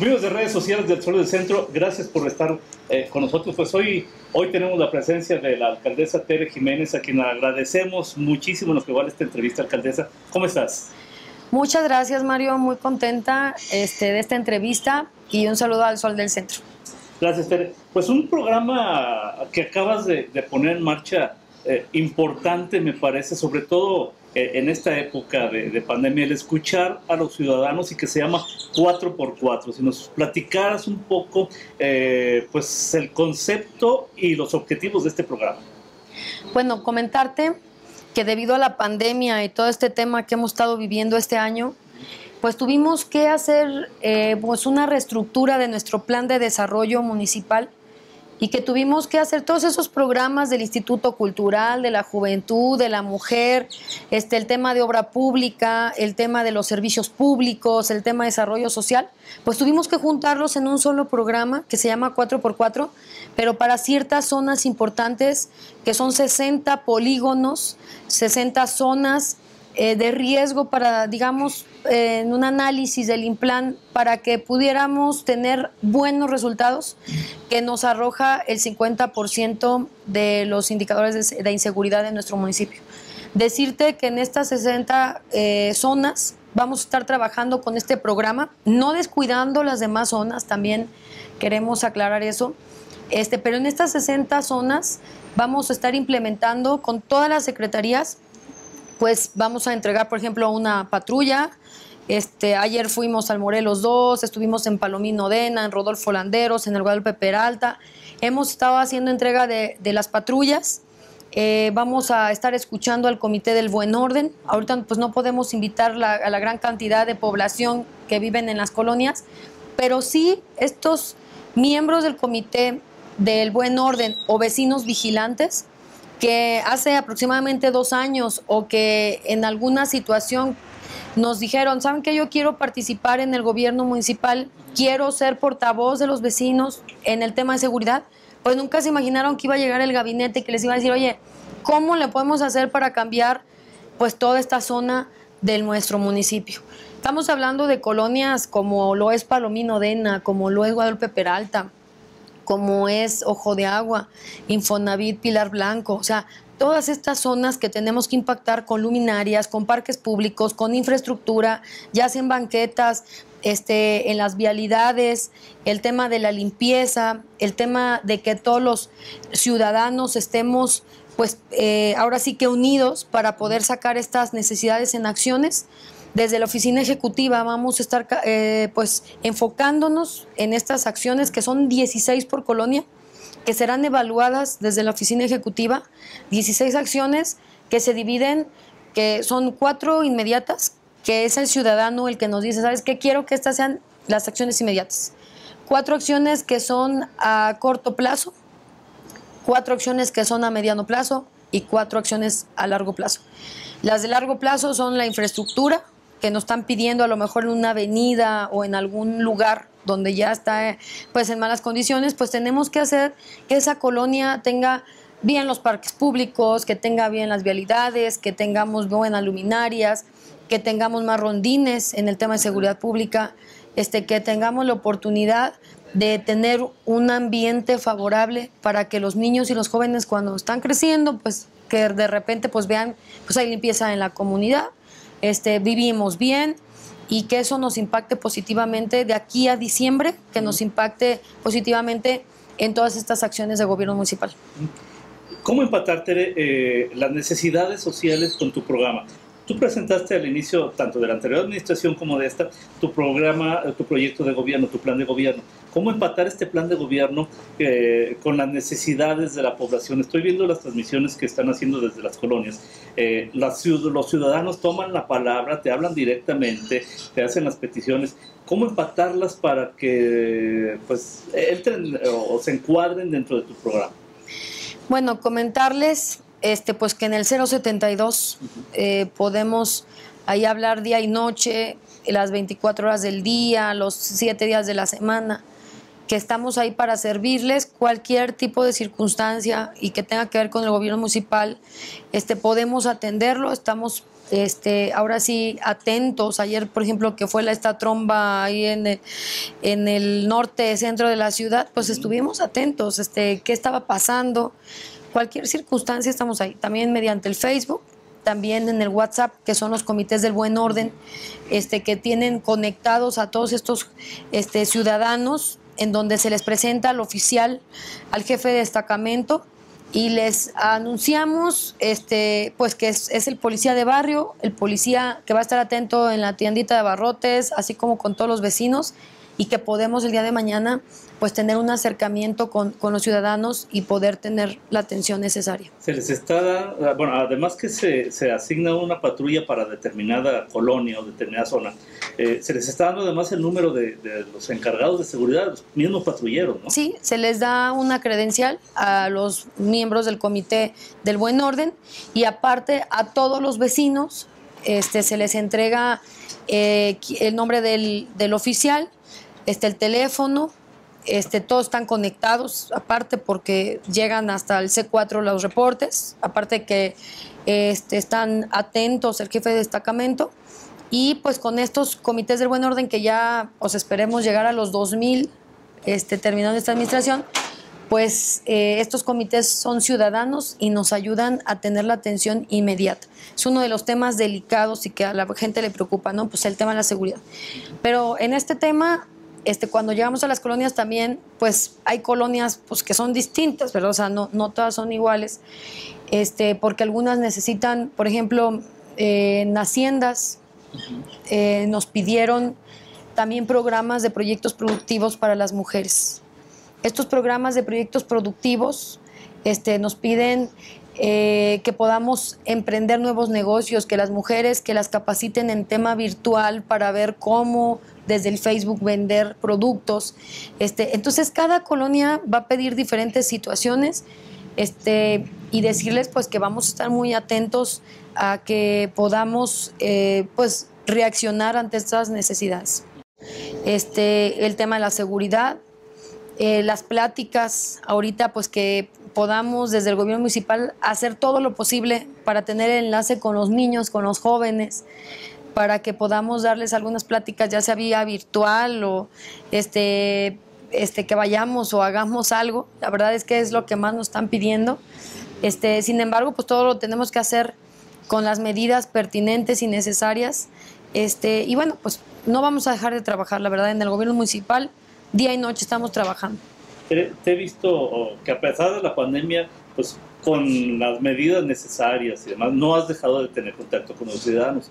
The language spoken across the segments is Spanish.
Amigos de redes sociales del Sol del Centro, gracias por estar eh, con nosotros. Pues hoy, hoy tenemos la presencia de la alcaldesa Tere Jiménez, a quien agradecemos muchísimo lo que vale esta entrevista, alcaldesa. ¿Cómo estás? Muchas gracias, Mario. Muy contenta este, de esta entrevista y un saludo al Sol del Centro. Gracias, Tere. Pues un programa que acabas de, poner en marcha eh, importante, me parece, sobre todo en esta época de, pandemia, el escuchar a los ciudadanos y que se llama 4x4. Si nos platicaras un poco eh, pues el concepto y los objetivos de este programa. Bueno, comentarte que debido a la pandemia y todo este tema que hemos estado viviendo este año, pues tuvimos que hacer eh, pues una reestructura de nuestro plan de desarrollo municipal y que tuvimos que hacer todos esos programas del Instituto Cultural, de la Juventud, de la Mujer, este, el tema de obra pública, el tema de los servicios públicos, el tema de desarrollo social, pues tuvimos que juntarlos en un solo programa que se llama 4x4, pero para ciertas zonas importantes, que son 60 polígonos, 60 zonas eh, de riesgo para, digamos, en un análisis del implan para que pudiéramos tener buenos resultados que nos arroja el 50% de los indicadores de, inseguridad en nuestro municipio. Decirte que en estas 60 eh, zonas vamos a estar trabajando con este programa, no descuidando las demás zonas, también queremos aclarar eso, este, pero en estas 60 zonas vamos a estar implementando con todas las secretarías pues vamos a entregar, por ejemplo, una patrulla. Este, ayer fuimos al Morelos 2, estuvimos en Palomino Dena, en Rodolfo Landeros, en el Guadalupe Peralta. Hemos estado haciendo entrega de, las patrullas. Eh, vamos a estar escuchando al Comité del Buen Orden. Ahorita pues no podemos invitar a la gran cantidad de población que viven en las colonias, pero sí estos miembros del Comité del Buen Orden o vecinos vigilantes que hace aproximadamente dos años o que en alguna situación nos dijeron, ¿saben que yo quiero participar en el gobierno municipal? Quiero ser portavoz de los vecinos en el tema de seguridad. Pues nunca se imaginaron que iba a llegar el gabinete que les iba a decir, oye, ¿cómo le podemos hacer para cambiar pues toda esta zona de nuestro municipio? Estamos hablando de colonias como lo es Palomino Dena, como lo es Guadalupe Peralta, como es Ojo de Agua, Infonavit, Pilar Blanco, o sea, todas estas zonas que tenemos que impactar con luminarias, con parques públicos, con infraestructura, ya sea en banquetas, este, en las vialidades, el tema de la limpieza, el tema de que todos los ciudadanos estemos, pues, eh, ahora sí que unidos para poder sacar estas necesidades en acciones. Desde la oficina ejecutiva vamos a estar eh, pues enfocándonos en estas acciones que son 16 por colonia, que serán evaluadas desde la oficina ejecutiva, 16 acciones que se dividen, que son cuatro inmediatas, que es el ciudadano el que nos dice, ¿sabes qué? Quiero que estas sean las acciones inmediatas. Cuatro acciones que son a corto plazo, cuatro acciones que son a mediano plazo y cuatro acciones a largo plazo. Las de largo plazo son la infraestructura, que nos están pidiendo a lo mejor en una avenida o en algún lugar donde ya está pues en malas condiciones, pues tenemos que hacer que esa colonia tenga bien los parques públicos, que tenga bien las vialidades, que tengamos buenas luminarias, que tengamos más rondines en el tema de seguridad pública, este, que tengamos la oportunidad de tener un ambiente favorable para que los niños y los jóvenes cuando están creciendo, pues que de repente pues vean, pues hay limpieza en la comunidad, este, vivimos bien y que eso nos impacte positivamente de aquí a diciembre, que nos impacte positivamente en todas estas acciones de gobierno municipal. ¿Cómo empatarte eh, las necesidades sociales con tu programa? Tú presentaste al inicio, tanto de la anterior administración como de esta, tu programa, tu proyecto de gobierno, tu plan de gobierno. ¿Cómo empatar este plan de gobierno eh, con las necesidades de la población? Estoy viendo las transmisiones que están haciendo desde las colonias. Eh, los ciudadanos toman la palabra, te hablan directamente, te hacen las peticiones. ¿Cómo empatarlas para que pues, entren o se encuadren dentro de tu programa? Bueno, comentarles este, pues que en el 072 eh, podemos ahí hablar día y noche, las 24 horas del día, los 7 días de la semana, que estamos ahí para servirles cualquier tipo de circunstancia y que tenga que ver con el gobierno municipal, este, podemos atenderlo, estamos este, ahora sí, atentos. Ayer, por ejemplo, que fue la, esta tromba ahí en el, en el norte, centro de la ciudad, pues estuvimos atentos, este, qué estaba pasando. Cualquier circunstancia estamos ahí. También mediante el Facebook, también en el WhatsApp, que son los comités del buen orden, este, que tienen conectados a todos estos este, ciudadanos, en donde se les presenta al oficial, al jefe de destacamento, y les anunciamos este pues que es, es, el policía de barrio, el policía que va a estar atento en la tiendita de barrotes, así como con todos los vecinos y que podemos el día de mañana pues tener un acercamiento con, con, los ciudadanos y poder tener la atención necesaria. Se les está, bueno, además que se, se asigna una patrulla para determinada colonia o determinada zona, eh, se les está dando además el número de, de, los encargados de seguridad, los mismos patrulleros, ¿no? Sí, se les da una credencial a los miembros del comité del buen orden y aparte a todos los vecinos este, se les entrega eh, el nombre del, del oficial, este, el teléfono, este, todos están conectados, aparte porque llegan hasta el C4 los reportes, aparte que este, están atentos el jefe de destacamento. Y pues con estos comités del buen orden que ya os esperemos llegar a los 2000 este, terminando esta administración, pues eh, estos comités son ciudadanos y nos ayudan a tener la atención inmediata. Es uno de los temas delicados y que a la gente le preocupa, ¿no? Pues el tema de la seguridad. Pero en este tema este, cuando llegamos a las colonias también, pues hay colonias pues, que son distintas, ¿verdad? O sea, no, no todas son iguales, este, porque algunas necesitan, por ejemplo, eh, en haciendas eh, nos pidieron también programas de proyectos productivos para las mujeres. Estos programas de proyectos productivos este, nos piden eh, que podamos emprender nuevos negocios, que las mujeres que las capaciten en tema virtual para ver cómo desde el Facebook vender productos. Este, entonces cada colonia va a pedir diferentes situaciones este, y decirles pues que vamos a estar muy atentos a que podamos eh, pues reaccionar ante estas necesidades. Este, el tema de la seguridad, eh, las pláticas, ahorita pues que podamos desde el gobierno municipal hacer todo lo posible para tener enlace con los niños, con los jóvenes, para que podamos darles algunas pláticas, ya sea vía virtual o este, este, que vayamos o hagamos algo. La verdad es que es lo que más nos están pidiendo. Este, sin embargo, pues todo lo tenemos que hacer con las medidas pertinentes y necesarias. Este, y bueno, pues no vamos a dejar de trabajar, la verdad, en el gobierno municipal, día y noche estamos trabajando. Te, he visto que a pesar de la pandemia, pues con las medidas necesarias y demás, no has dejado de tener contacto con los ciudadanos.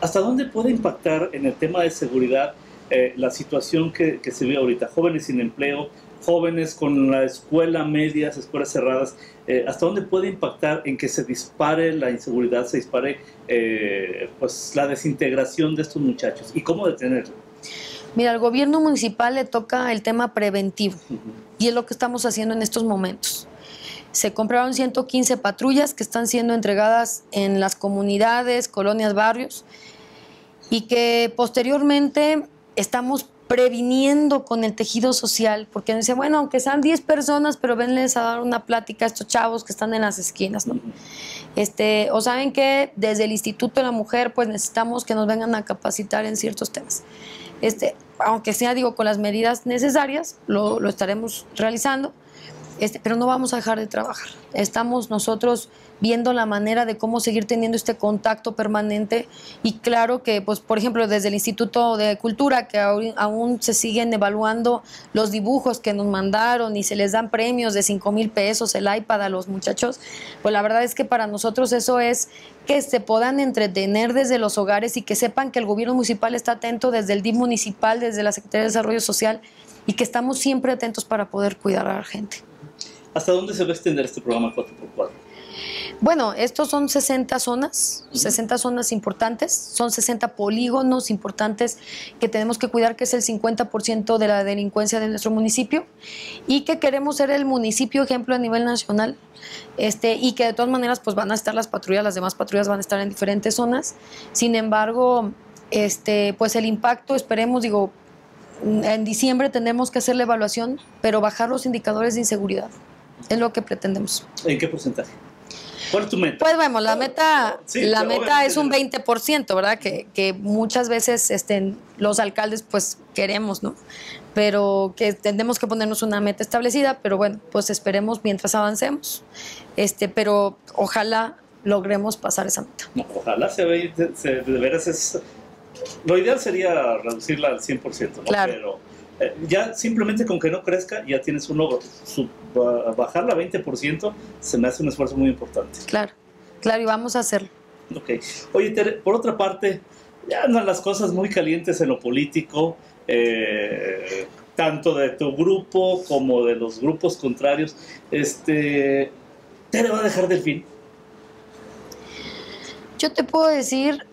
¿Hasta dónde puede impactar en el tema de seguridad eh, la situación que, que, se ve ahorita? Jóvenes sin empleo, jóvenes con la escuela medias, escuelas cerradas. Eh, ¿Hasta dónde puede impactar en que se dispare la inseguridad, se dispare eh, pues, la desintegración de estos muchachos? ¿Y cómo detenerlo? Mira, al gobierno municipal le toca el tema preventivo uh -huh. y es lo que estamos haciendo en estos momentos. Se compraron 115 patrullas que están siendo entregadas en las comunidades, colonias, barrios y que posteriormente estamos previniendo con el tejido social, porque dice, bueno, aunque sean 10 personas, pero venles a dar una plática a estos chavos que están en las esquinas. Este, o saben que desde el Instituto de la Mujer, pues necesitamos que nos vengan a capacitar en ciertos temas. Este, aunque sea, digo, con las medidas necesarias, lo, lo estaremos realizando, este, pero no vamos a dejar de trabajar. Estamos nosotros viendo la manera de cómo seguir teniendo este contacto permanente y claro que, pues, por ejemplo, desde el Instituto de Cultura, que aún, aún se siguen evaluando los dibujos que nos mandaron y se les dan premios de 5 mil pesos, el iPad a los muchachos, pues la verdad es que para nosotros eso es que se puedan entretener desde los hogares y que sepan que el gobierno municipal está atento desde el DIF municipal, desde la Secretaría de Desarrollo Social y que estamos siempre atentos para poder cuidar a la gente. ¿Hasta dónde se va a extender este programa 4x4? Bueno, estos son 60 zonas, 60 zonas importantes, son 60 polígonos importantes que tenemos que cuidar, que es el 50% de la delincuencia de nuestro municipio y que queremos ser el municipio ejemplo a nivel nacional este, y que de todas maneras pues van a estar las patrullas, las demás patrullas van a estar en diferentes zonas. Sin embargo, este, pues el impacto, esperemos, digo, en diciembre tendremos que hacer la evaluación, pero bajar los indicadores de inseguridad. Es lo que pretendemos. ¿En qué porcentaje? ¿Cuál es tu meta? Pues bueno, la meta, la meta es un 20%, ¿verdad? Que, que muchas veces este, los alcaldes pues queremos, ¿no? Pero que tenemos que ponernos una meta establecida, pero bueno, pues esperemos mientras avancemos. Este, pero ojalá logremos pasar esa meta. ojalá se vea, de veras es... Lo ideal sería reducirla al 100%, ¿no? Claro. Pero eh, ya simplemente con que no crezca ya tienes un logro. bajarla a 20% se me hace un esfuerzo muy importante. Claro, claro, y vamos a hacerlo. Ok. Oye, por otra parte, ya andan las cosas muy calientes en lo político, eh, tanto de tu grupo como de los grupos contrarios. Este, ¿Tere va a dejar del fin? Yo te puedo decir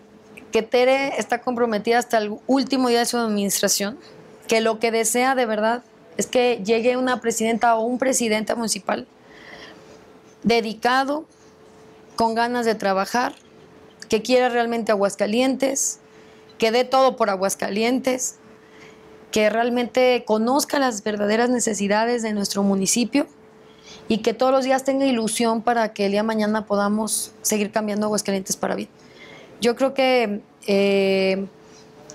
que Tere está comprometida hasta el último día de su administración, que lo que desea de verdad es que llegue una presidenta o un presidente municipal dedicado, con ganas de trabajar, que quiera realmente Aguascalientes, que dé todo por Aguascalientes, que realmente conozca las verdaderas necesidades de nuestro municipio y que todos los días tenga ilusión para que el día de mañana podamos seguir cambiando Aguascalientes para bien. Yo creo que eh,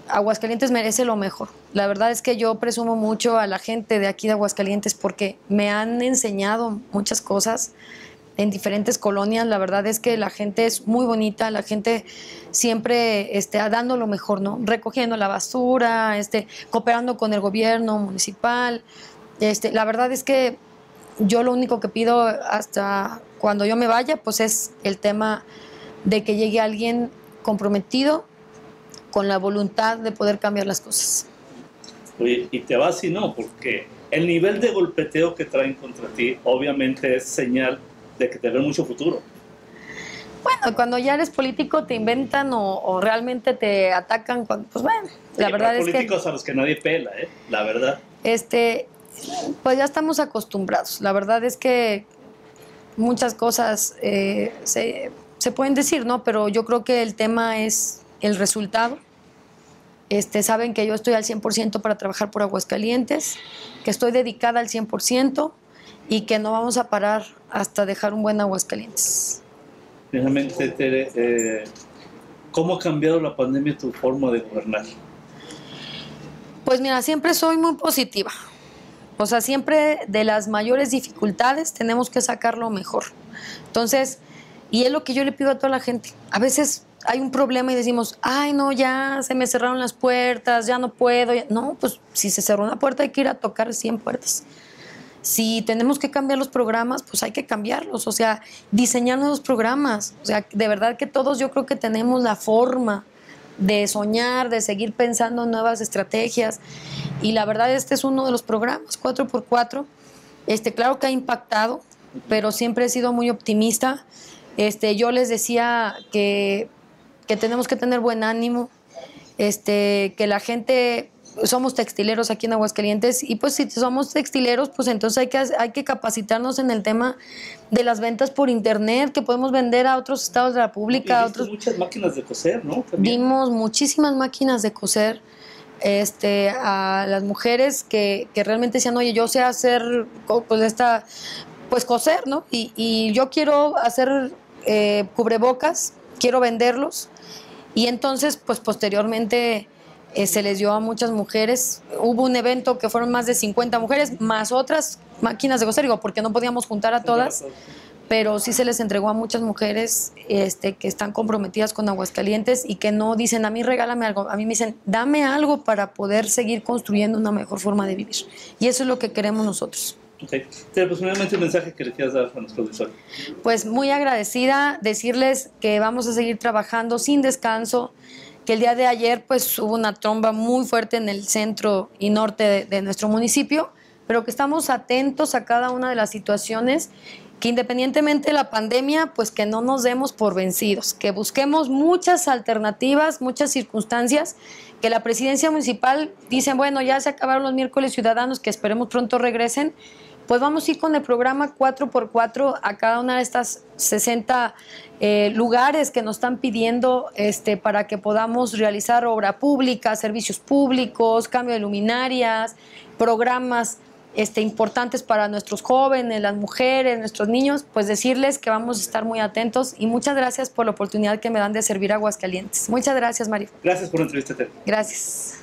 Aguascalientes merece lo mejor. La verdad es que yo presumo mucho a la gente de aquí de Aguascalientes porque me han enseñado muchas cosas en diferentes colonias. La verdad es que la gente es muy bonita, la gente siempre este, dando lo mejor, ¿no? Recogiendo la basura, este, cooperando con el gobierno municipal. Este, la verdad es que yo lo único que pido hasta cuando yo me vaya, pues es el tema de que llegue alguien comprometido con la voluntad de poder cambiar las cosas. Oye, y te vas y no, porque el nivel de golpeteo que traen contra ti obviamente es señal de que te ven mucho futuro. Bueno, cuando ya eres político te inventan o, realmente te atacan, pues bueno, la verdad es que... políticos a los que nadie pela, ¿eh? La verdad. Este, pues ya estamos acostumbrados. La verdad es que muchas cosas eh, se, se, pueden decir, ¿no? Pero yo creo que el tema es el resultado. Este, saben que yo estoy al 100% para trabajar por Aguascalientes, que estoy dedicada al 100% y que no vamos a parar hasta dejar un buen Aguascalientes. Finalmente, Tere, eh, ¿cómo ha cambiado la pandemia tu forma de gobernar? Pues mira, siempre soy muy positiva. O sea, siempre de las mayores dificultades tenemos que sacar lo mejor. Entonces, y es lo que yo le pido a toda la gente. A veces hay un problema y decimos, ay, no, ya se me cerraron las puertas, ya no puedo. No, pues si se cerró una puerta hay que ir a tocar 100 puertas. Si tenemos que cambiar los programas, pues hay que cambiarlos, o sea, diseñar nuevos programas. O sea, de verdad que todos yo creo que tenemos la forma de soñar, de seguir pensando en nuevas estrategias. Y la verdad, este es uno de los programas, 4x4. Este, claro que ha impactado, pero siempre he sido muy optimista. Este, yo les decía que, que tenemos que tener buen ánimo, este, que la gente somos textileros aquí en Aguascalientes y pues si somos textileros, pues entonces hay que, hay que capacitarnos en el tema de las ventas por internet, que podemos vender a otros estados de la República. a otros... muchas máquinas de coser, ¿no? Vimos muchísimas máquinas de coser este, a las mujeres que, que realmente decían, oye, yo sé hacer pues esta, pues coser, ¿no? Y, y yo quiero hacer eh, cubrebocas, quiero venderlos. Y entonces, pues posteriormente eh, se les dio a muchas mujeres. Hubo un evento que fueron más de 50 mujeres, más otras máquinas de coser, digo, porque no podíamos juntar a todas, pero sí se les entregó a muchas mujeres este, que están comprometidas con Aguascalientes y que no dicen, a mí regálame algo, a mí me dicen, dame algo para poder seguir construyendo una mejor forma de vivir. Y eso es lo que queremos nosotros. Okay. Pues un mensaje que le quieras dar a nuestro auditorio. Pues muy agradecida, decirles que vamos a seguir trabajando sin descanso, que el día de ayer pues hubo una tromba muy fuerte en el centro y norte de, nuestro municipio, pero que estamos atentos a cada una de las situaciones que independientemente de la pandemia, pues que no nos demos por vencidos, que busquemos muchas alternativas, muchas circunstancias, que la presidencia municipal dice, bueno, ya se acabaron los miércoles ciudadanos, que esperemos pronto regresen, pues vamos a ir con el programa 4x4 a cada una de estas 60 eh, lugares que nos están pidiendo este, para que podamos realizar obra pública, servicios públicos, cambio de luminarias, programas este, importantes para nuestros jóvenes, las mujeres, nuestros niños, pues decirles que vamos a estar muy atentos y muchas gracias por la oportunidad que me dan de servir a Aguascalientes. Muchas gracias, Mario. Gracias por la entrevista. Gracias.